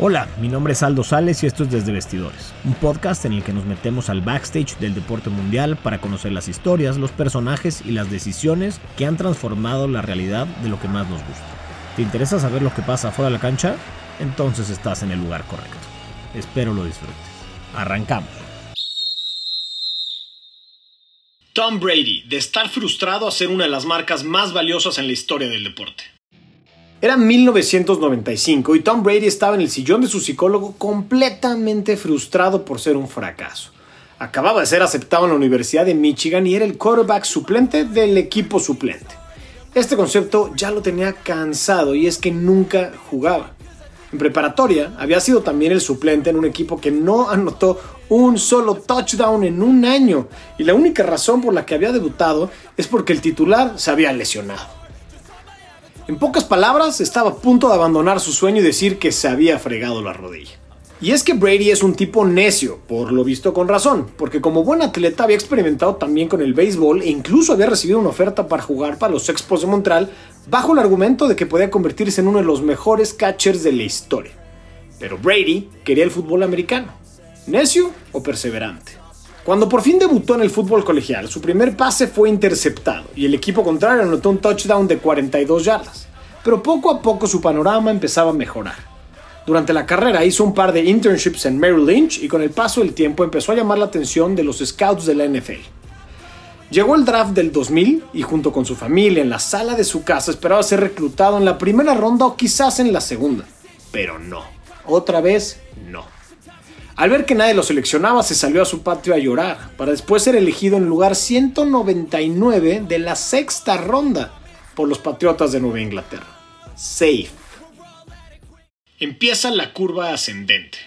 Hola, mi nombre es Aldo Sales y esto es Desde Vestidores, un podcast en el que nos metemos al backstage del deporte mundial para conocer las historias, los personajes y las decisiones que han transformado la realidad de lo que más nos gusta. ¿Te interesa saber lo que pasa fuera de la cancha? Entonces estás en el lugar correcto. Espero lo disfrutes. Arrancamos. Tom Brady, de estar frustrado a ser una de las marcas más valiosas en la historia del deporte. Era 1995 y Tom Brady estaba en el sillón de su psicólogo completamente frustrado por ser un fracaso. Acababa de ser aceptado en la Universidad de Michigan y era el quarterback suplente del equipo suplente. Este concepto ya lo tenía cansado y es que nunca jugaba. En preparatoria había sido también el suplente en un equipo que no anotó un solo touchdown en un año y la única razón por la que había debutado es porque el titular se había lesionado. En pocas palabras, estaba a punto de abandonar su sueño y decir que se había fregado la rodilla. Y es que Brady es un tipo necio, por lo visto con razón, porque como buen atleta había experimentado también con el béisbol e incluso había recibido una oferta para jugar para los Expos de Montreal bajo el argumento de que podía convertirse en uno de los mejores catchers de la historia. Pero Brady quería el fútbol americano. ¿Necio o perseverante? Cuando por fin debutó en el fútbol colegial, su primer pase fue interceptado y el equipo contrario anotó un touchdown de 42 yardas. Pero poco a poco su panorama empezaba a mejorar. Durante la carrera hizo un par de internships en Merrill Lynch y con el paso del tiempo empezó a llamar la atención de los scouts de la NFL. Llegó el draft del 2000 y junto con su familia en la sala de su casa esperaba ser reclutado en la primera ronda o quizás en la segunda. Pero no. Otra vez, no. Al ver que nadie lo seleccionaba, se salió a su patio a llorar, para después ser elegido en lugar 199 de la sexta ronda por los Patriotas de Nueva Inglaterra. Safe. Empieza la curva ascendente.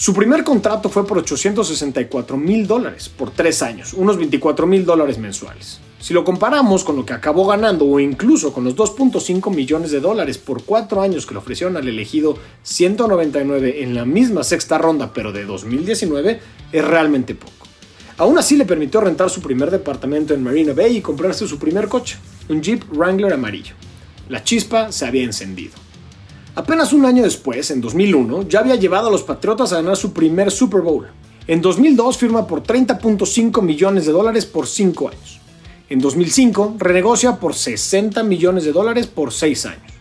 Su primer contrato fue por 864 mil dólares por tres años, unos 24 mil dólares mensuales. Si lo comparamos con lo que acabó ganando o incluso con los 2.5 millones de dólares por cuatro años que le ofrecieron al elegido 199 en la misma sexta ronda pero de 2019, es realmente poco. Aún así le permitió rentar su primer departamento en Marina Bay y comprarse su primer coche, un Jeep Wrangler amarillo. La chispa se había encendido. Apenas un año después, en 2001, ya había llevado a los Patriotas a ganar su primer Super Bowl. En 2002 firma por 30.5 millones de dólares por cinco años. En 2005 renegocia por 60 millones de dólares por 6 años.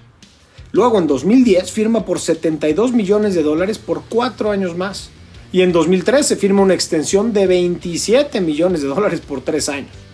Luego en 2010 firma por 72 millones de dólares por 4 años más. Y en 2013 firma una extensión de 27 millones de dólares por 3 años.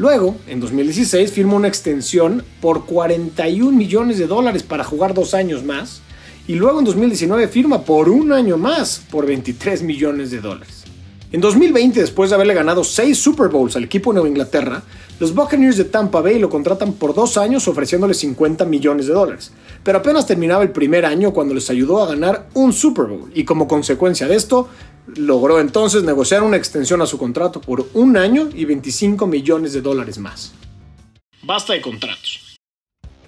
Luego, en 2016 firma una extensión por 41 millones de dólares para jugar 2 años más. Y luego en 2019 firma por un año más por 23 millones de dólares. En 2020, después de haberle ganado 6 Super Bowls al equipo de Nueva Inglaterra, los Buccaneers de Tampa Bay lo contratan por dos años ofreciéndole 50 millones de dólares. Pero apenas terminaba el primer año cuando les ayudó a ganar un Super Bowl y como consecuencia de esto, logró entonces negociar una extensión a su contrato por un año y 25 millones de dólares más. Basta de contratos.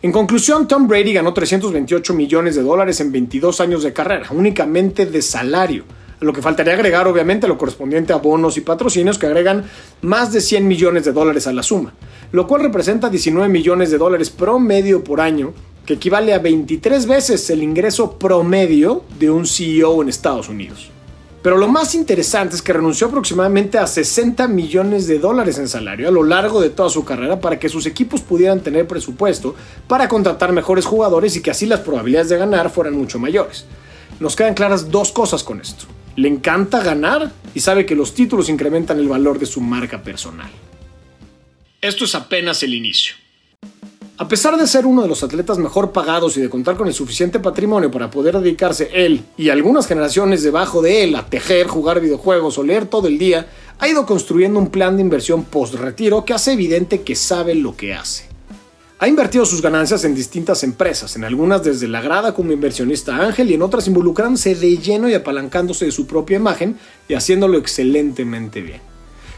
En conclusión, Tom Brady ganó 328 millones de dólares en 22 años de carrera, únicamente de salario lo que faltaría agregar obviamente lo correspondiente a bonos y patrocinios que agregan más de 100 millones de dólares a la suma, lo cual representa 19 millones de dólares promedio por año, que equivale a 23 veces el ingreso promedio de un CEO en Estados Unidos. Pero lo más interesante es que renunció aproximadamente a 60 millones de dólares en salario a lo largo de toda su carrera para que sus equipos pudieran tener presupuesto para contratar mejores jugadores y que así las probabilidades de ganar fueran mucho mayores. Nos quedan claras dos cosas con esto le encanta ganar y sabe que los títulos incrementan el valor de su marca personal. Esto es apenas el inicio. A pesar de ser uno de los atletas mejor pagados y de contar con el suficiente patrimonio para poder dedicarse él y algunas generaciones debajo de él a tejer, jugar videojuegos o leer todo el día, ha ido construyendo un plan de inversión post-retiro que hace evidente que sabe lo que hace. Ha invertido sus ganancias en distintas empresas, en algunas desde la grada como inversionista ángel y en otras involucrándose de lleno y apalancándose de su propia imagen y haciéndolo excelentemente bien.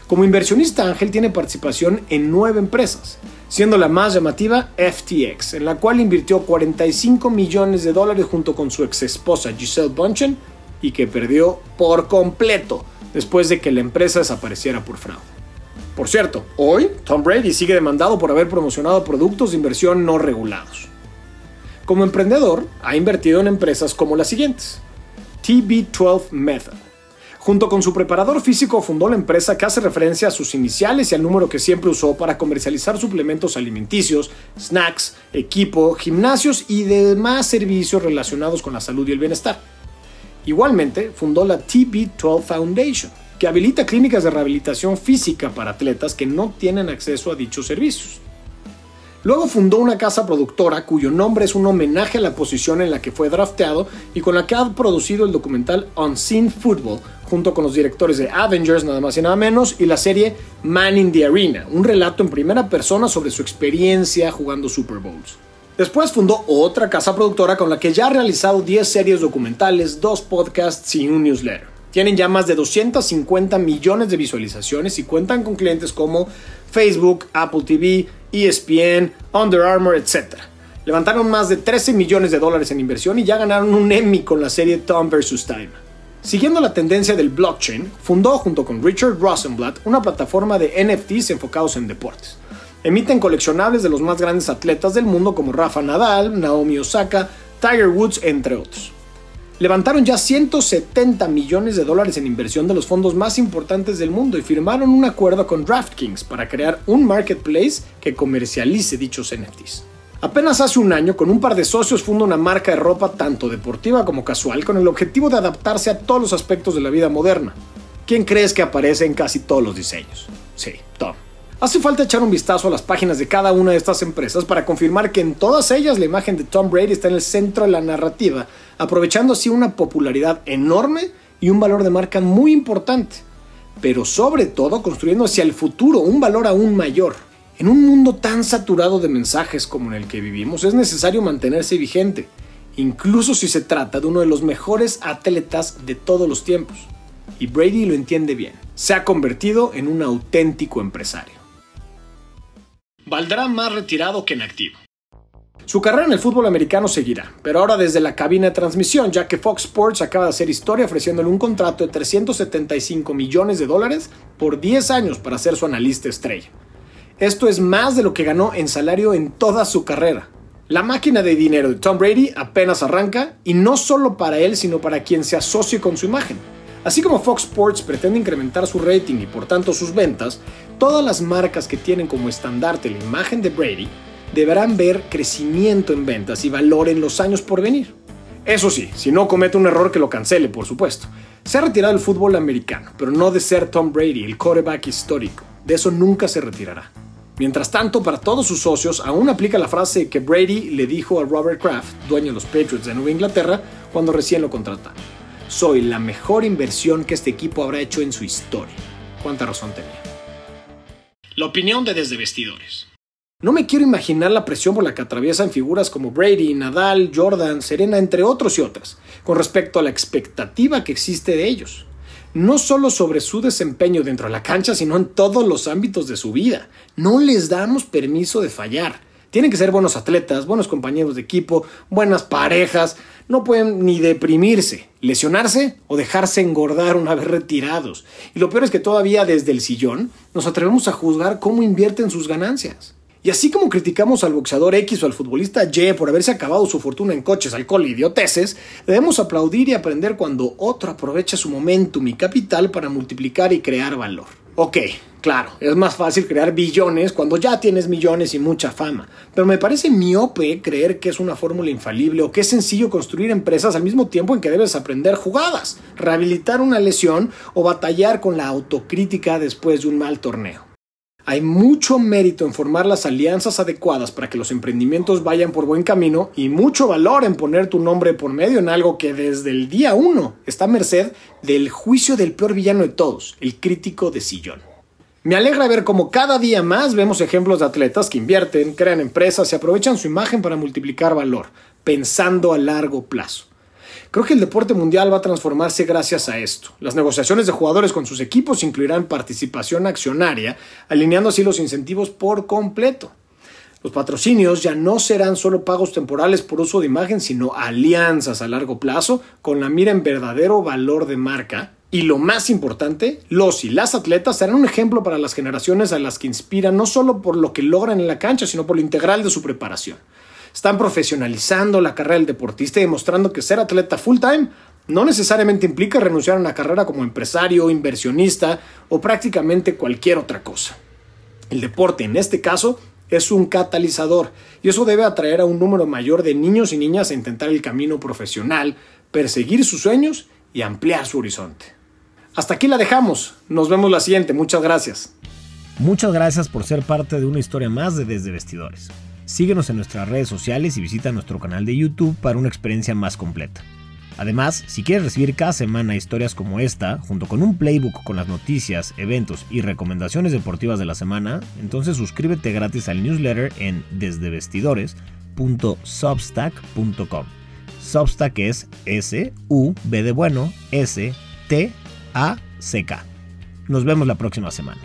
Como inversionista ángel tiene participación en nueve empresas, siendo la más llamativa FTX, en la cual invirtió 45 millones de dólares junto con su ex esposa Giselle Bunchen y que perdió por completo después de que la empresa desapareciera por fraude. Por cierto, hoy Tom Brady sigue demandado por haber promocionado productos de inversión no regulados. Como emprendedor, ha invertido en empresas como las siguientes. TB12 Method. Junto con su preparador físico fundó la empresa que hace referencia a sus iniciales y al número que siempre usó para comercializar suplementos alimenticios, snacks, equipo, gimnasios y demás servicios relacionados con la salud y el bienestar. Igualmente, fundó la TB12 Foundation, que habilita clínicas de rehabilitación física para atletas que no tienen acceso a dichos servicios. Luego fundó una casa productora cuyo nombre es un homenaje a la posición en la que fue drafteado y con la que ha producido el documental Unseen Football, junto con los directores de Avengers, nada más y nada menos, y la serie Man in the Arena, un relato en primera persona sobre su experiencia jugando Super Bowls. Después fundó otra casa productora con la que ya ha realizado 10 series documentales, 2 podcasts y un newsletter. Tienen ya más de 250 millones de visualizaciones y cuentan con clientes como Facebook, Apple TV, ESPN, Under Armour, etc. Levantaron más de 13 millones de dólares en inversión y ya ganaron un Emmy con la serie Tom vs. Time. Siguiendo la tendencia del blockchain, fundó junto con Richard Rosenblatt una plataforma de NFTs enfocados en deportes. Emiten coleccionables de los más grandes atletas del mundo como Rafa Nadal, Naomi Osaka, Tiger Woods, entre otros levantaron ya 170 millones de dólares en inversión de los fondos más importantes del mundo y firmaron un acuerdo con DraftKings para crear un marketplace que comercialice dichos NFTs. Apenas hace un año, con un par de socios, funda una marca de ropa tanto deportiva como casual con el objetivo de adaptarse a todos los aspectos de la vida moderna. ¿Quién crees que aparece en casi todos los diseños? Sí, Tom. Hace falta echar un vistazo a las páginas de cada una de estas empresas para confirmar que en todas ellas la imagen de Tom Brady está en el centro de la narrativa, aprovechando así una popularidad enorme y un valor de marca muy importante, pero sobre todo construyendo hacia el futuro un valor aún mayor. En un mundo tan saturado de mensajes como en el que vivimos es necesario mantenerse vigente, incluso si se trata de uno de los mejores atletas de todos los tiempos. Y Brady lo entiende bien, se ha convertido en un auténtico empresario valdrá más retirado que en activo. Su carrera en el fútbol americano seguirá, pero ahora desde la cabina de transmisión, ya que Fox Sports acaba de hacer historia ofreciéndole un contrato de 375 millones de dólares por 10 años para ser su analista estrella. Esto es más de lo que ganó en salario en toda su carrera. La máquina de dinero de Tom Brady apenas arranca y no solo para él, sino para quien se asocie con su imagen. Así como Fox Sports pretende incrementar su rating y por tanto sus ventas, todas las marcas que tienen como estandarte la imagen de Brady deberán ver crecimiento en ventas y valor en los años por venir. Eso sí, si no comete un error que lo cancele, por supuesto. Se ha retirado del fútbol americano, pero no de ser Tom Brady, el quarterback histórico. De eso nunca se retirará. Mientras tanto, para todos sus socios, aún aplica la frase que Brady le dijo a Robert Kraft, dueño de los Patriots de Nueva Inglaterra, cuando recién lo contrataron. Soy la mejor inversión que este equipo habrá hecho en su historia. ¿Cuánta razón tenía? La opinión de Desde Vestidores. No me quiero imaginar la presión por la que atraviesan figuras como Brady, Nadal, Jordan, Serena, entre otros y otras, con respecto a la expectativa que existe de ellos. No solo sobre su desempeño dentro de la cancha, sino en todos los ámbitos de su vida. No les damos permiso de fallar. Tienen que ser buenos atletas, buenos compañeros de equipo, buenas parejas, no pueden ni deprimirse, lesionarse o dejarse engordar una vez retirados. Y lo peor es que todavía desde el sillón nos atrevemos a juzgar cómo invierten sus ganancias. Y así como criticamos al boxeador X o al futbolista Y por haberse acabado su fortuna en coches, alcohol y idioteces, debemos aplaudir y aprender cuando otro aprovecha su momentum y capital para multiplicar y crear valor. Ok, claro, es más fácil crear billones cuando ya tienes millones y mucha fama, pero me parece miope creer que es una fórmula infalible o que es sencillo construir empresas al mismo tiempo en que debes aprender jugadas, rehabilitar una lesión o batallar con la autocrítica después de un mal torneo. Hay mucho mérito en formar las alianzas adecuadas para que los emprendimientos vayan por buen camino y mucho valor en poner tu nombre por medio en algo que desde el día uno está a merced del juicio del peor villano de todos, el crítico de sillón. Me alegra ver cómo cada día más vemos ejemplos de atletas que invierten, crean empresas y aprovechan su imagen para multiplicar valor, pensando a largo plazo. Creo que el deporte mundial va a transformarse gracias a esto. Las negociaciones de jugadores con sus equipos incluirán participación accionaria, alineando así los incentivos por completo. Los patrocinios ya no serán solo pagos temporales por uso de imagen, sino alianzas a largo plazo con la mira en verdadero valor de marca. Y lo más importante, los y las atletas serán un ejemplo para las generaciones a las que inspiran no solo por lo que logran en la cancha, sino por lo integral de su preparación. Están profesionalizando la carrera del deportista y demostrando que ser atleta full time no necesariamente implica renunciar a una carrera como empresario, inversionista o prácticamente cualquier otra cosa. El deporte, en este caso, es un catalizador y eso debe atraer a un número mayor de niños y niñas a intentar el camino profesional, perseguir sus sueños y ampliar su horizonte. Hasta aquí la dejamos. Nos vemos la siguiente. Muchas gracias. Muchas gracias por ser parte de una historia más de Desde Vestidores. Síguenos en nuestras redes sociales y visita nuestro canal de YouTube para una experiencia más completa. Además, si quieres recibir cada semana historias como esta, junto con un playbook con las noticias, eventos y recomendaciones deportivas de la semana, entonces suscríbete gratis al newsletter en desdevestidores.substack.com. Substack es S-U-B de bueno, S-T-A-C-K. Nos vemos la próxima semana.